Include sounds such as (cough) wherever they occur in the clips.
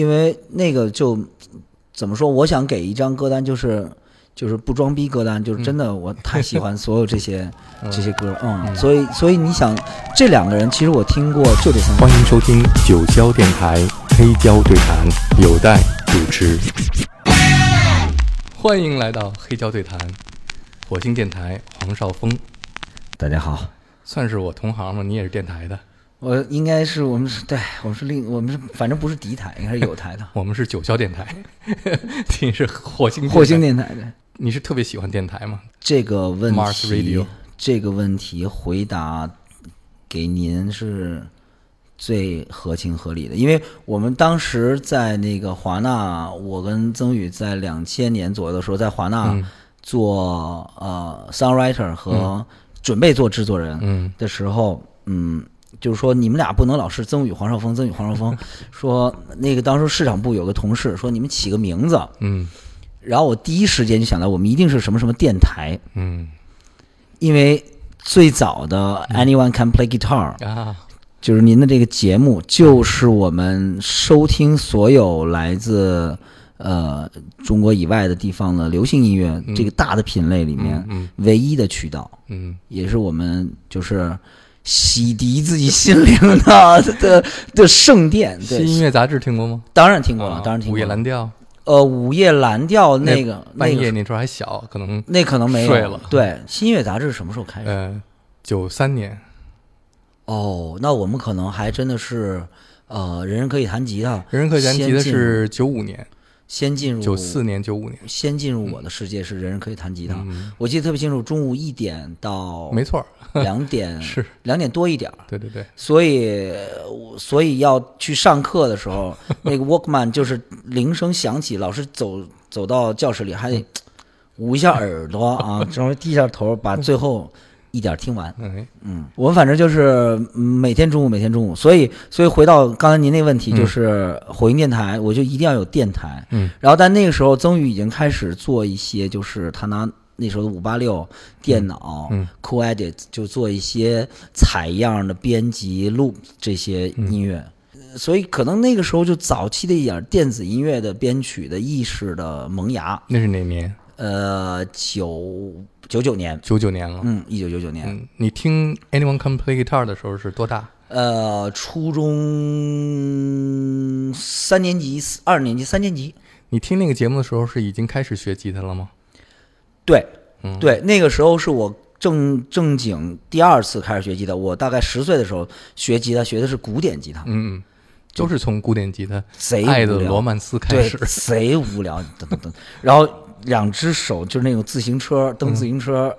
因为那个就怎么说，我想给一张歌单，就是就是不装逼歌单，就是真的我太喜欢所有这些、(laughs) 这些歌，嗯，所以所以你想这两个人，其实我听过就这三个欢迎收听九霄电台黑胶对谈，有待主持。欢迎来到黑胶对谈，火星电台黄少峰，大家好，算是我同行吗？你也是电台的，我应该是我们是对我们是另我们是反正不是敌台，应该是友台的 (laughs) 我们是九霄电台，你是火星火星电台。的你是特别喜欢电台吗？这个问题这个问题回答给您是最合情合理的，因为我们当时在那个华纳，我跟曾宇在两千年左右的时候，在华纳嗯做、呃 songwriter 和准备做制作人嗯的时候，嗯。就是说，你们俩不能老是曾宇、黄少峰、曾宇、黄少峰。(laughs) 说那个当时市场部有个同事说，你们起个名字。嗯然后我第一时间就想到，我们一定是什么什么电台。嗯因为最早的 Anyone Can Play Guitar 啊，就是您的这个节目，就是我们收听所有来自呃中国以外的地方的流行音乐这个大的品类里面嗯唯一的渠道，嗯也是我们就是洗涤自己心灵的 (laughs) 的的圣殿。新对，音乐杂志听过吗？当然听过了，啊当然听过了。午夜蓝调，呃，午夜蓝调那个那个半夜那时候还小，可能那可能没有睡了对，新音乐杂志什么时候开始？呃九三年，哦，那我们可能还真的是，呃，人人可以弹吉他，人人可以弹吉他是九五年、先进入九四，年、九五年，先进入我的世界是人人可以弹吉他。嗯，我记得特别清楚，中午一点到没错儿，(laughs) 两点，(laughs) 是。两点多一点，对对对，所以所以要去上课的时候，(laughs) 那个 Walkman 就是铃声响起，老师走走到教室里还得捂一下耳朵啊，稍微低下头把最后一点听完。哎，嗯，我们反正就是嗯每天中午，每天中午，所以所以回到刚才您那个问题，嗯就是火星电台，我就一定要有电台。嗯，然后但那个时候曾宇已经开始做一些，就是他拿那时候的五八六电脑，嗯 Cool Edit 就做一些采样的编辑录这些音乐。呃所以可能那个时候就早期的一点电子音乐的编曲的意识的萌芽，那是哪年？呃，九九九年，九九年了。嗯，一九九九年，嗯，你听 Anyone Can Play Guitar 的时候是多大？呃，初中三年级、二年级、三年级，你听那个节目的时候是已经开始学吉他了吗？对，嗯，对，那个时候是我正正经第二次开始学吉他。我大概十岁的时候学吉他，学的是古典吉他，嗯嗯，都是从古典吉他贼《爱的罗曼斯》开对始，。贼无聊，等等等，然后两只手就是那种自行车蹬自行车，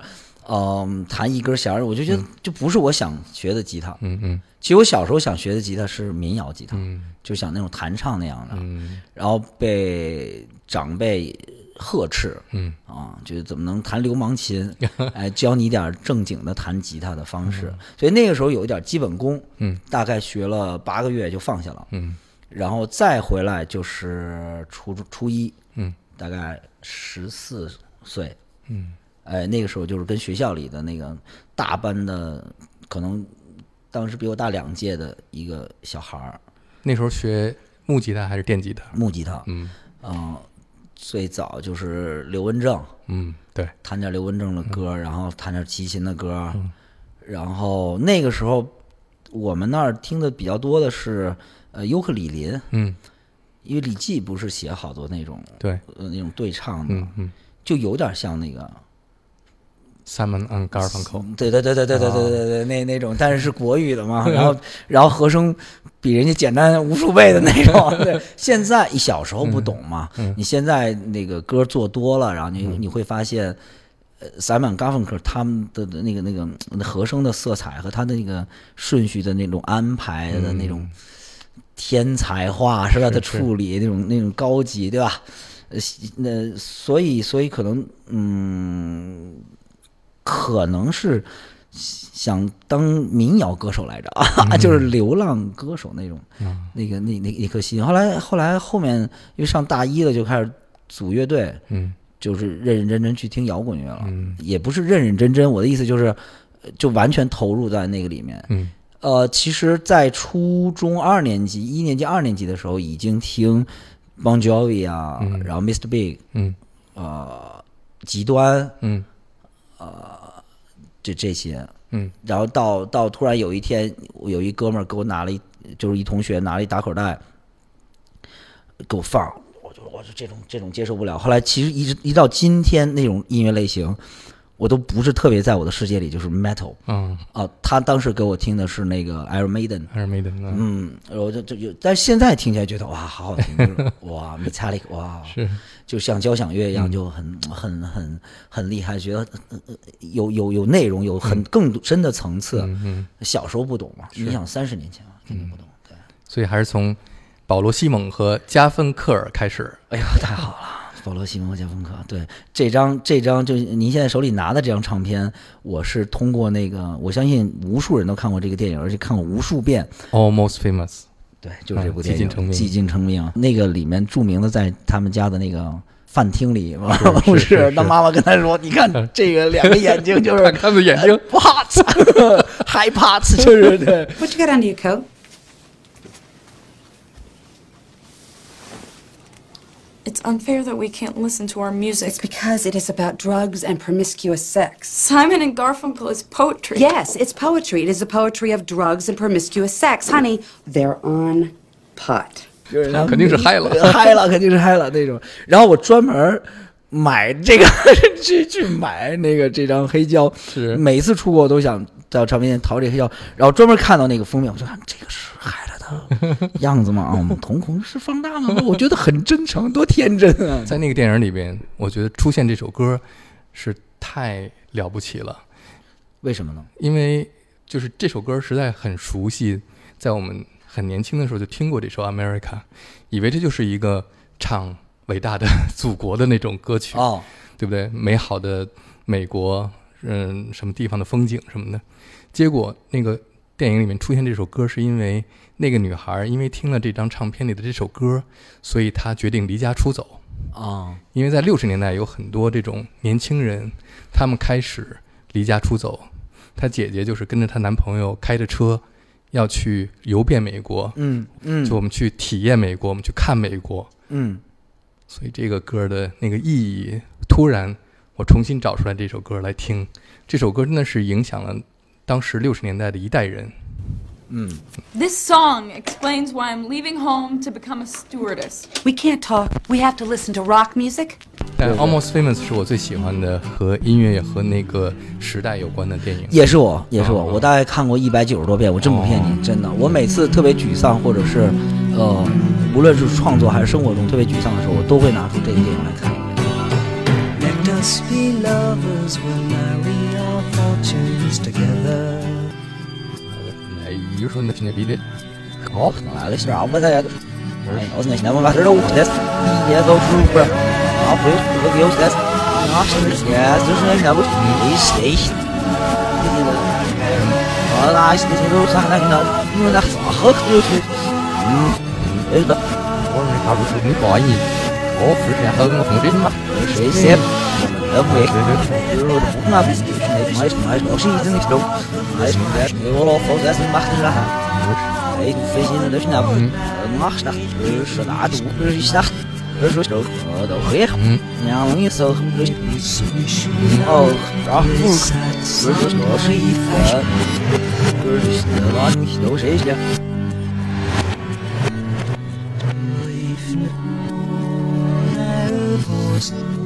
嗯，弹一根弦儿，我就觉得就不是我想学的吉他。嗯嗯。其实我小时候想学的吉他是民谣吉他，嗯。就想那种弹唱那样的，嗯。然后被长辈呵斥，嗯。啊，就是怎么能弹流氓琴？(laughs) 哎，教你点正经的弹吉他的方式。所以那个时候有一点基本功，嗯。大概学了八个月就放下了，嗯。然后再回来就是初中初一，嗯大概十四岁，嗯。哎，那个时候就是跟学校里的那个大班的，可能当时比我大两届的一个小孩儿，那时候学木吉他还是电吉他？木吉他，嗯。嗯、最早就是刘文正。嗯，对，弹点刘文正的歌，然后弹点齐秦的歌，嗯。然后那个时候我们那儿听的比较多的是呃尤克里林，嗯因为李记不是写好多那种对，呃那种对唱的，嗯嗯。就有点像那个，，Simon and Garfunkel，对对对对对对对对对那那种，但是是国语的嘛，然后然后和声比人家简单无数倍的那种。对，(laughs) 现在小时候不懂嘛，嗯你现在那个歌做多了，然后你你会发现。呃，塞满嘎芬克他们的的那个那个和声的色彩和他的那个顺序的那种安排的那种天才化是吧？是的处理那种那种高级对吧？呃，那所以所以可能嗯，可能是想当民谣歌手来着啊，(laughs) 就是流浪歌手那种嗯那个那那一颗心。后来后来后面因为上大一了就开始组乐队，嗯就是认认真真去听摇滚乐了，嗯也不是认认真真，我的意思就是，呃就完全投入在那个里面。嗯呃，其实，在初中二年级、一年级、二年级的时候，已经听 Bon Jovi 啊，嗯。然后 Mr. Big，嗯。呃，极端嗯。呃这这些，嗯。然后到到突然有一天，我有一哥们儿给我拿了一，就是一同学拿了一打口袋给我放，我就我就这种这种接受不了。后来其实一直一到今天，那种音乐类型，我都不是特别在我的世界里，就是 metal 嗯，啊。他当时给我听的是那个 Iron Maiden，Iron Maiden。嗯，我就就就，但是现在听起来觉得哇，好好听，(laughs) 就是哇，Metallic，哇，是，就像交响乐一样，就很很很很厉害，觉得有有有内容，有很更深的层次。小时候不懂嘛，你想三十年前啊，肯定不懂。对，所以还是从保罗·西蒙和加芬克尔开始。哎呀，太好了。保罗·西蒙和加芬克，对这张这张就是您现在手里拿的这张唱片，我是通过那个，我相信无数人都看过这个电影，而且看过无数遍。Almost Famous，对，就是这部嗯电影《寂静成名寂静成名》那个里面著名的在他们家的那个饭厅里，(laughs) 不是是是他妈妈跟他说：“ (laughs) 你看这个两个眼睛就是 (laughs) 看他的眼睛，啪嚓，害怕，就是对。What you got under your coat? It's unfair that we can't listen to our music. It's because it is about drugs and promiscuous sex. Simon and Garfunkel is poetry. Yes, it's poetry. It is the poetry of drugs and promiscuous sex. Honey, they're on pot. (laughs) 就是然后肯定是嗨了嗨了，肯定是嗨了那种。然后我专门买这个去去买那个这张黑胶，是每次出国我都想到唱片店淘这个黑胶，然后专门看到那个封面，我就看这个是嗨了(laughs) 的 样子嘛？啊，我们瞳孔是放大了吗？我觉得很真诚，多天真啊！在那个电影里边，我觉得出现这首歌是太了不起了，为什么呢？因为就是这首歌实在很熟悉，在我们很年轻的时候就听过这首《America》，以为这就是一个唱伟大的祖国的那种歌曲，哦，对不对？美好的美国，嗯，什么地方的风景什么的。结果那个电影里面出现这首歌，是因为那个女孩因为听了这张唱片里的这首歌，所以她决定离家出走。啊，因为在六十年代有很多这种年轻人，他们开始离家出走。她姐姐就是跟着她男朋友开着车要去游遍美国，嗯嗯，就我们去体验美国，我们去看美国。嗯所以这个歌的那个意义，突然我重新找出来这首歌来听，这首歌真的是影响了当时六十年代的一代人。嗯， This song explains why I'm leaving home to become a stewardess. We can't talk. We have to listen to rock music. 但《Almost Famous》是我最喜欢的和音乐和那个时代有关的电影。也是我，也是我，哦我大概看过一百九十多遍，我真不骗你，真的。我每次特别沮丧，或者是呃，无论是创作还是生活中特别沮丧的时候，我都会拿出这个电影来看。 Let us be lovers, we'll marry our fortunes together. 哎，比如说那那比这好，来了，是啊，我在，哎，我那现在我把这都在，也都出不是，啊，不是，不给我在，啊，是现在就是现在不没谁，那个，啊，那现在都啥那个，你们那啥喝就是，嗯，那个，我说他不是你不好意思，我不是很我很真嘛。谁先，我们的会，就是说不那不是那买买东西真的是，买买我老婆在是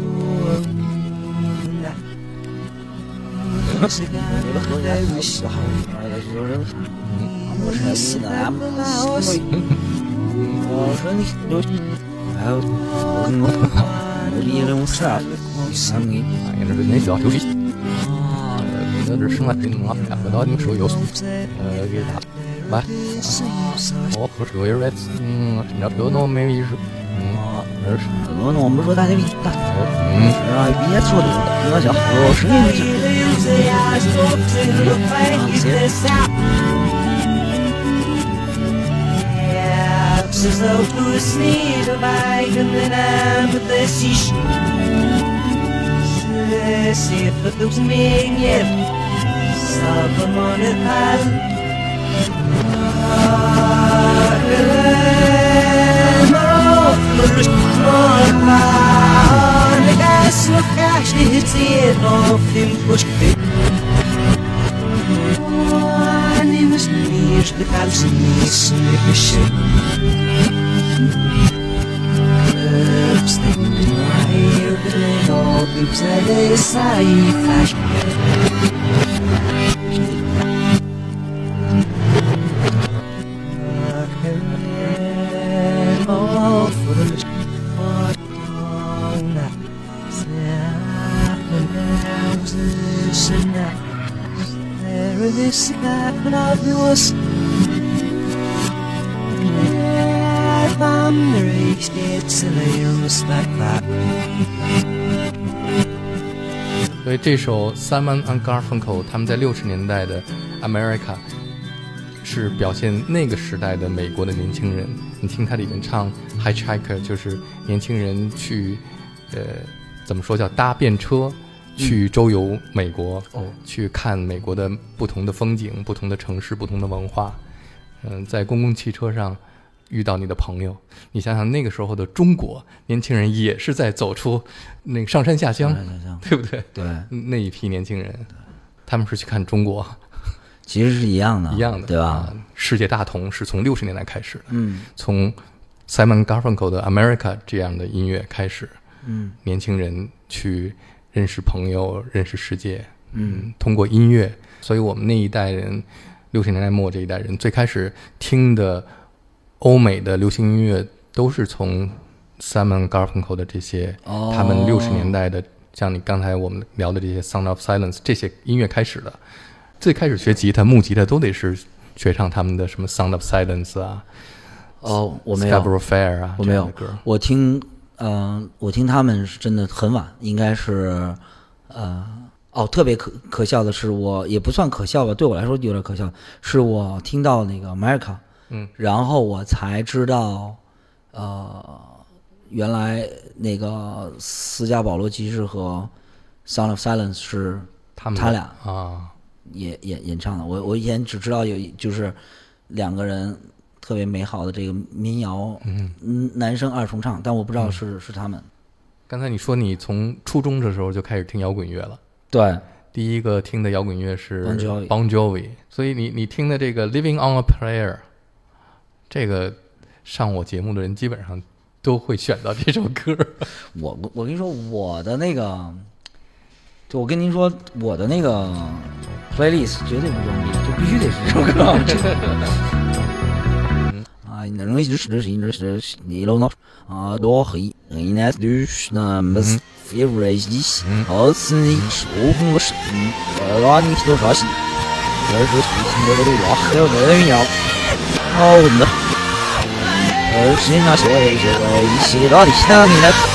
买的哈。哎，飞行的是那不，我是那是那都是是那，这是说呃都会，然后你说就是哦，然后就是说是一个，就是那你都是些。Sangin. 哎呀，这是那小游戏，呃，那这生来 eyes, the eyes the face this out. Ze sloten ons niet op eigen naam, maar dat is Ze zitten op zijn meegje, stappen aan het paard. Maar op de Tesla cash is in of him push pick. Nimmst du mich, du kannst mich nicht beschicken. Löbst du mich, du kannst mich nicht beschicken. That's what I was 所以这首 Simon and Garfunkel 他们在六十年代的 America 是表现那个时代的美国的年轻人。你听它里面唱 Hitchhiker，就是年轻人去，呃，怎么说叫搭便车去周游美国，去看美国的不同的风景、不同的城市、不同的文化。嗯，在公共汽车上遇到你的朋友，你想想那个时候的中国年轻人也是在走出那个上山下乡，对不对？对，那一批年轻人，他们是去看中国，其实是一样的，一样的，对吧？啊？世界大同是从六十年代开始的，嗯。从 Simon Garfunkel 的 America 这样的音乐开始，嗯。年轻人去认识朋友，认识世界，嗯，通过音乐，所以我们那一代人，六十年代末这一代人，最开始听的欧美的流行音乐都是从 Simon Garfunkel 的这些，哦。他们六十年代的，像你刚才我们聊的这些 Sound of Silence 这些音乐开始的。最开始学吉他、木吉他都得是学唱他们的什么 Sound of Silence 啊，哦，我没有 Scarborough Fair 啊，我没有。歌。我听，嗯、我听他们是真的很晚，应该是，呃，哦，特别可可笑的是，我也不算可笑吧，对我来说有点可笑，是我听到那个 America，嗯，然后我才知道，呃，原来那个斯嘉保罗骑士和 Sound of Silence 是他们他俩啊，演演演唱的。我我以前只知道有就是两个人特别美好的这个民谣，嗯，男生二重唱，但我不知道是、是他们。刚才你说你从初中的时候就开始听摇滚乐了，对，第一个听的摇滚乐是 Bon Jovi Bon Jovi 所以你你听的这个《Living on a Prayer》，这个上我节目的人基本上都会选到这首歌。(laughs) 我我我跟你说，我的那个，就我跟您说，我的那个 playlist 绝对不装逼，就必须得是这首歌。(laughs) Is dus, dus, Nederlander. Door dus, namens vier reisjes. Als niks overigens, laat niet door vast. Dus is niet meer lachen, nee, ja. oh Er zijn als je wij ich, dat is dan niet.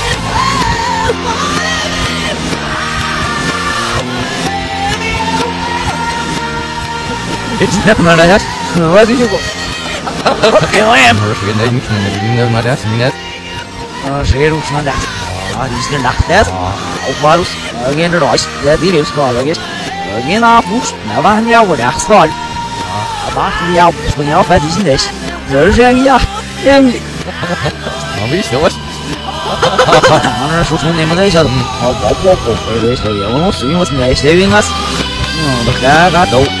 It's not my head. What? Srikrishna Alvarus, niet. Royce, Ladirius Gologes, Eugen Apus, Navania Ah, Apart van Ah, van de vet is niks. Dus zeg ja, en... Dan wie is het, jongens? Anders hoeft men niemand eens aan. niet. op, op, op. niet. is er jongens, jongens, nee, stevig was. Nou, dat gaat ook.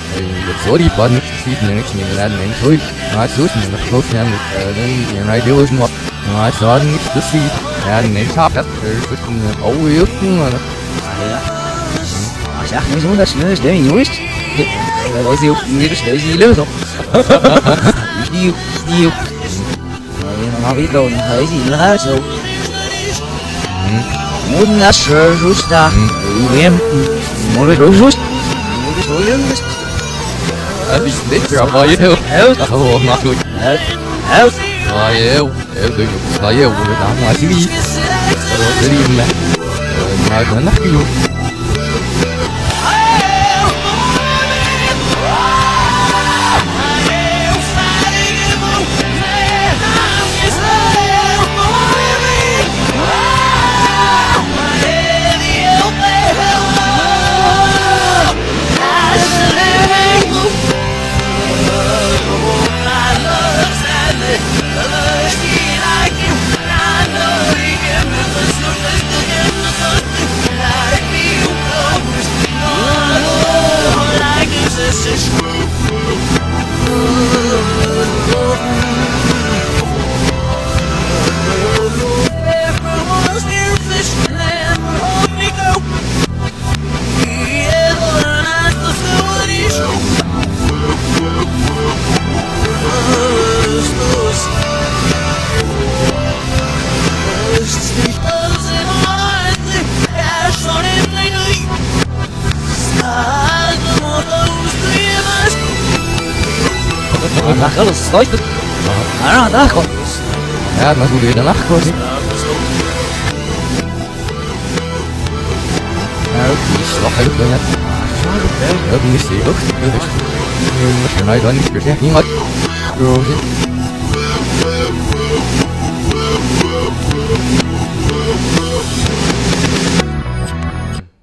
Зорипадных you. 哎，一顿我们不看，我这哦，你是那是那多的，是因为嘛，到那是那那些那边那雨雨呃，然后嘛，啊，那是嘛，呃，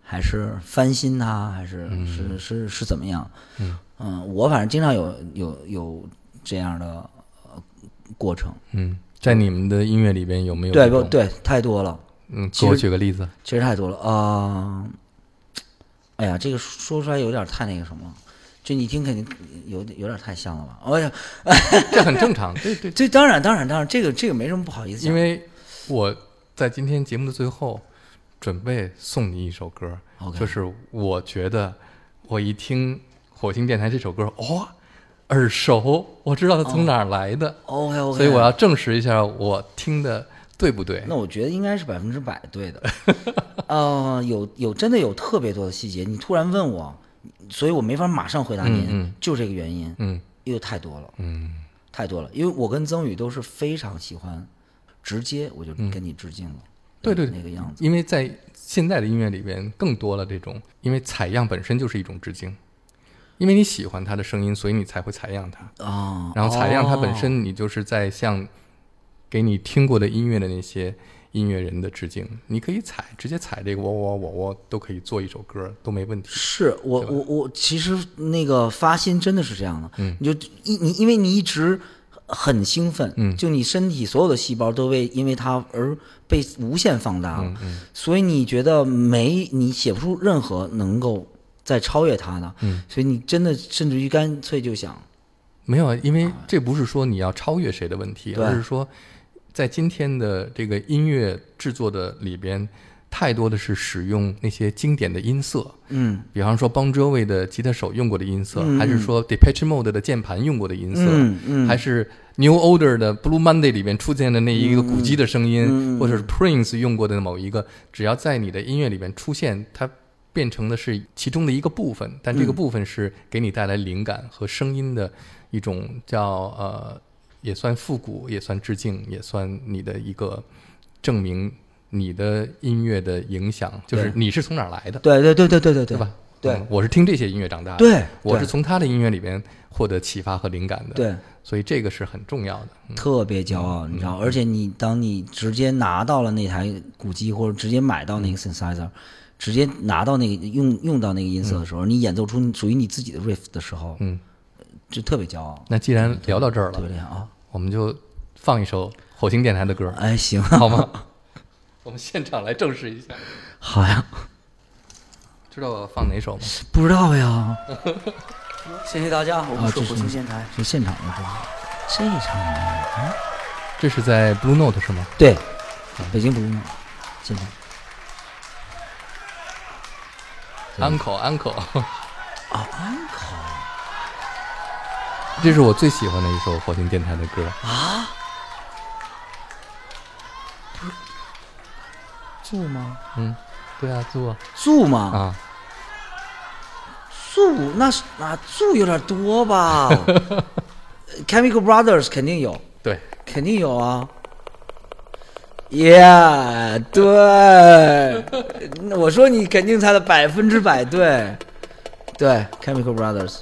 还是翻新它，还是、是是是怎么样？嗯我反正经常有有有这样的呃过程。嗯，在你们的音乐里边有没有？对不对？太多了，嗯，给我举个例子。其实太多了啊、哎呀，这个说出来有点太那个什么了，就你听肯定有有点太像了吧？哎呀，(laughs) 这很正常，对对，这当然当然当然，这个这个没什么不好意思，因为我在今天节目的最后准备送你一首歌就是我觉得我一听火星电台这首歌，哇、耳熟，我知道它从哪儿来的，OK OK，所以我要证实一下我听的对不对。那我觉得应该是百分之百对的。(laughs) 呃，有有真的有特别多的细节，你突然问我，所以我没法马上回答您，嗯嗯。就这个原因，嗯。又太多了，嗯。太多了。因为我跟曾宇都是非常喜欢直接我就跟你致敬了，嗯对对。那个样子。因为在现在的音乐里边更多了这种，因为采样本身就是一种致敬，因为你喜欢它的声音，所以你才会采样它。啊，然后采样它本哦身，你就是在向给你听过的音乐的那些音乐人的致敬。你可以采，直接采这个我我我我都可以做一首歌，都没问题。是我我我其实那个发心真的是这样的，嗯你就一你因为你一直很兴奋，嗯就你身体所有的细胞都为因为它而被无限放大了，嗯嗯所以你觉得没你写不出任何能够再超越它呢，嗯。所以你真的甚至于干脆就想，没有啊，因为这不是说你要超越谁的问题，对。而是说，在今天的这个音乐制作的里边，太多的是使用那些经典的音色，嗯。比方说 Bon Jovi 的吉他手用过的音色，嗯。还是说 Depeche Mode 的键盘用过的音色，嗯嗯。还是 New Order 的 Blue Monday 里面出现的那一个鼓机的声音，嗯或者是 Prince 用过的某一个，只要在你的音乐里面出现，它变成的是其中的一个部分，但这个嗯部分是给你带来灵感和声音的一种叫呃，也算复古，也算致敬，也算你的一个证明你的音乐的影响，就是你是从哪儿来的。对对对对对对对吧？对嗯我是听这些音乐长大的，对对我是从他的音乐里边获得启发和灵感的，对，所以这个是很重要的。嗯特别骄傲，你知道，而且你当你直接拿到了那台古机，或者直接买到那个 synthesizer，、直接拿到那个用用到那个音色的时候，你演奏出属于你自己的 riff 的时候，嗯，就特别骄傲，那既然聊到这儿了，特别厉害啊！我们就放一首火星电台的歌，哎，行，(laughs) 好吗？(laughs) 我们现场来证实一下，好呀，知道我放哪首吗？不知道呀。(laughs) 谢谢大家，我啊们是火星电台，是现场的，是吧？这场啊，这是在 Blue Note 是吗？对，北京 Blue Note，现场 Uncle Uncle，啊，uncle 这是我最喜欢的一首火星电台的歌。啊，住吗？嗯，对啊，住啊住吗？啊，住那是啊住有点多吧？(laughs) Chemical Brothers 肯定有，对，肯定有啊。Yeah，对，那我说你肯定猜的百分之百对，对，Chemical Brothers，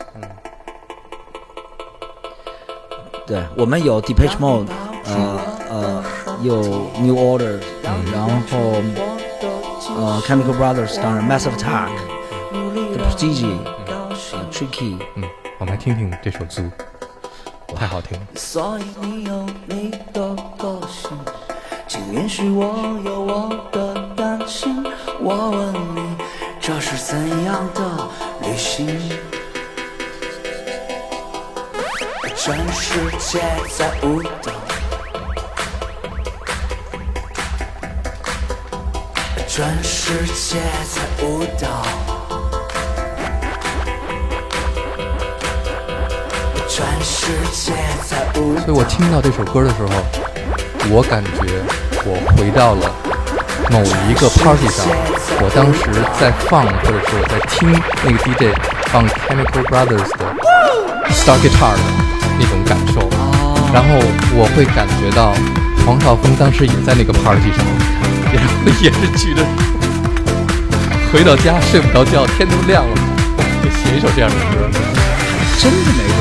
对我们有 Depeche Mode，呃呃，有 New Order，然后呃 Chemical Brothers，当然 Massive Attack，The Prodigy，呃 Tricky，嗯，我们来听听这首《Zoo》，太好听了。所以你有你的个性，请允许我有我的担心。我问你，这是怎样的旅行？全世界在舞蹈，全世界在舞蹈，全世界在。所以我听到这首歌的时候，我感觉我回到了某一个 party 上，我当时在放，或者是我在听那个 DJ 放 Chemical Brothers 的 Star Guitar 的那种感受，然后我会感觉到黄少峰当时也在那个 party 上，然 (laughs) 后也是举着，回到家睡不着觉，天都亮了，就写一首这样的歌。真的没准，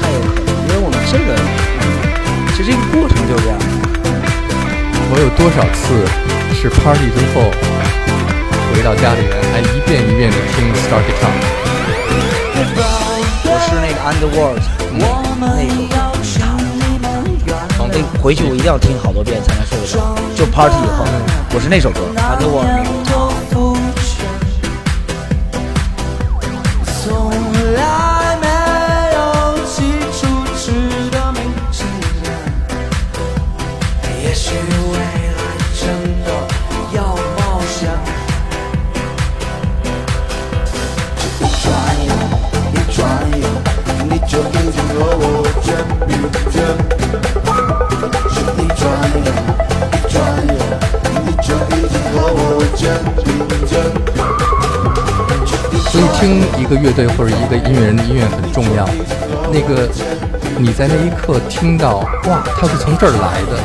太有可能，因为我们这个，其实这个过程就这样。我有多少次是 party 之后回到家里面，还一遍一遍的听 Star Guitar？我是那个 Underworld，那个那回去我一定要听好多遍才能睡得着。就 Party 以后，我是那首歌 Underworld 听一个乐队或者一个音乐人的音乐很重要。那个你在那一刻听到，哇，他是从这儿来的，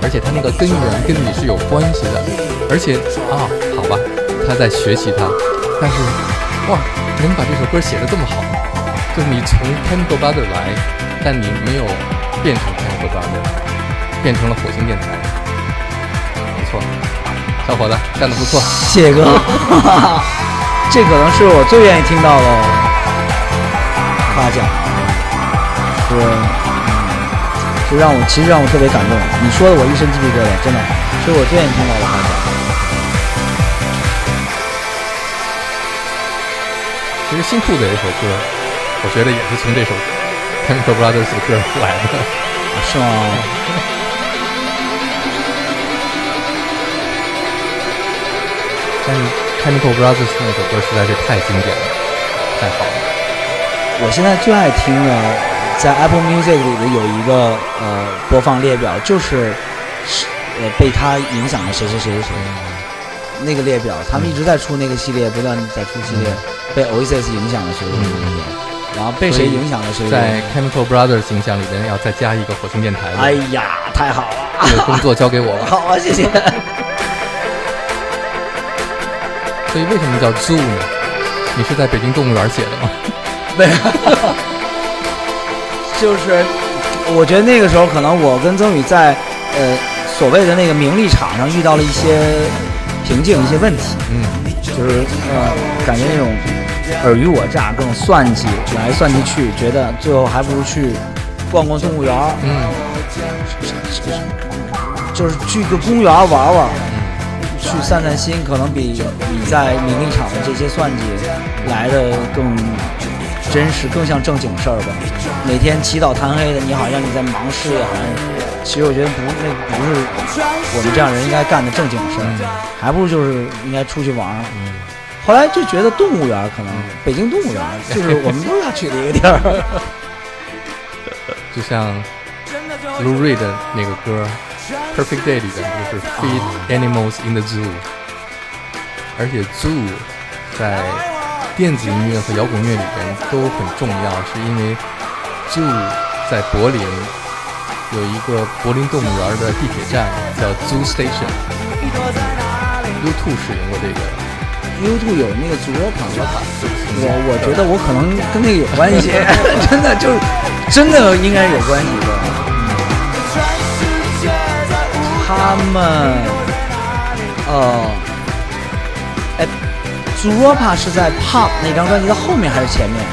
而且他那个根源跟你是有关系的，而且啊，好吧，他在学习他，但是哇，能把这首歌写得这么好，就是你从 Chemical Brother 来，但你没有变成 Chemical Brother，变成了火星电台，不错，小伙子干得不错。谢哥，这可能是我最愿意听到的夸奖，是，嗯，就让我其实让我特别感动。你说的我一身鸡皮疙瘩，真的，是我最愿意听到的夸奖。其实新裤子有一首歌，我觉得也是从这首 Chemical Brothers 的歌来的。是吗？(laughs) 但是 Chemical Brothers 那首歌实在是太经典了，太好了。我现在最爱听的，在 Apple Music 里的有一个呃播放列表，就是是呃被他影响的谁谁谁谁谁那个列表，他们一直在出那个系列，不断在出系列，被 Oasis 影响了谁谁谁谁谁，然后被谁影响了谁在。Chemical Brothers 影响里边要再加一个火星电台，哎呀，太好了这个！工作交给我了。好啊，谢谢。所以为什么叫 Zoo 呢？你是在北京动物园写的吗？(laughs) 没有，就是我觉得那个时候可能我跟曾宇在呃所谓的那个名利场上遇到了一些瓶颈、一些问题，嗯，就是呃感觉那种尔虞我诈、各种算计来算计去，觉得最后还不如去逛逛动物园儿，嗯，就是去个公园儿玩玩。去散散心，可能比比在名利场的这些算计来的更真实，更像正经事儿吧。每天起早贪黑的，你好像你在忙事业，好像其实我觉得不，那不是我们这样人应该干的正经事儿，还不如就是应该出去玩儿。后来就觉得动物园可能北京动物园就是我们都要去的一个地儿。(laughs) 就像 Lou Reed 的那个歌 Perfect Day》里边就是 Feed Animals in the Zoo，而且 Zoo 在电子音乐和摇滚乐里边都很重要，是因为 Zoo 在柏林有一个柏林动物园的地铁站叫 Zoo Station。U2 使用过这个 U2 有那个祖罗卡，我我觉得我可能跟那个有关系，(laughs) 真的就是真的应该有关系他们，呃，哎，祖罗帕是在 Pop 那张专辑的后面还是前面？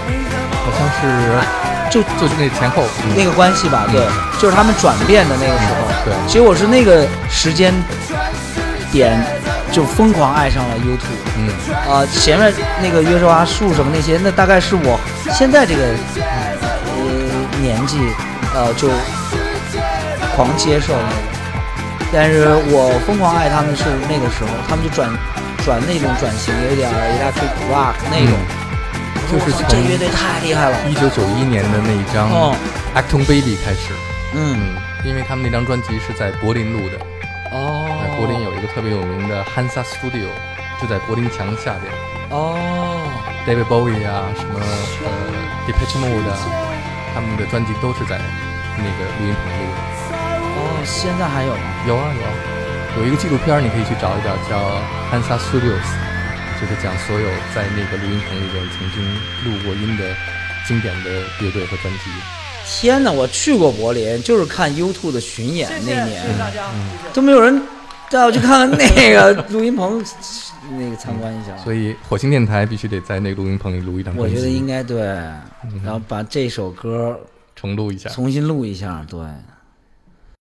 好像是就就是那前后，嗯那个关系吧，对，就是他们转变的那个时候。对其实我是那个时间点就疯狂爱上了 U2。嗯，啊，前面那个约瑟华树什么那些，那大概是我现在这个呃年纪，呃就狂接受那个。但是我疯狂爱他们是那个时候，他们就转转那种转型，有点儿 electric rock 那种。就是从这乐队太厉害了。一九九一年的那一张哦。Acton Baby 开始，嗯，嗯，因为他们那张专辑是在柏林录的，哦。在柏林有一个特别有名的 Hansa Studio，就在柏林墙下边。哦，，David Bowie 啊，什么呃 Depeche Mode 啊，他们的专辑都是在那个录音棚录的。哦，现在还有吗？有啊有啊，有一个纪录片你可以去找一找，叫 Hansa Studios，就是讲所有在那个录音棚里边曾经录过音的经典的乐队和专辑。天哪，我去过柏林，就是看 U2 的巡演那年，都没有人带我去看看那个录音棚，那个参观一下。所以火星电台必须得在那个录音棚里录一张，我觉得应该对，然后把这首歌重录一下。重新录一下，对。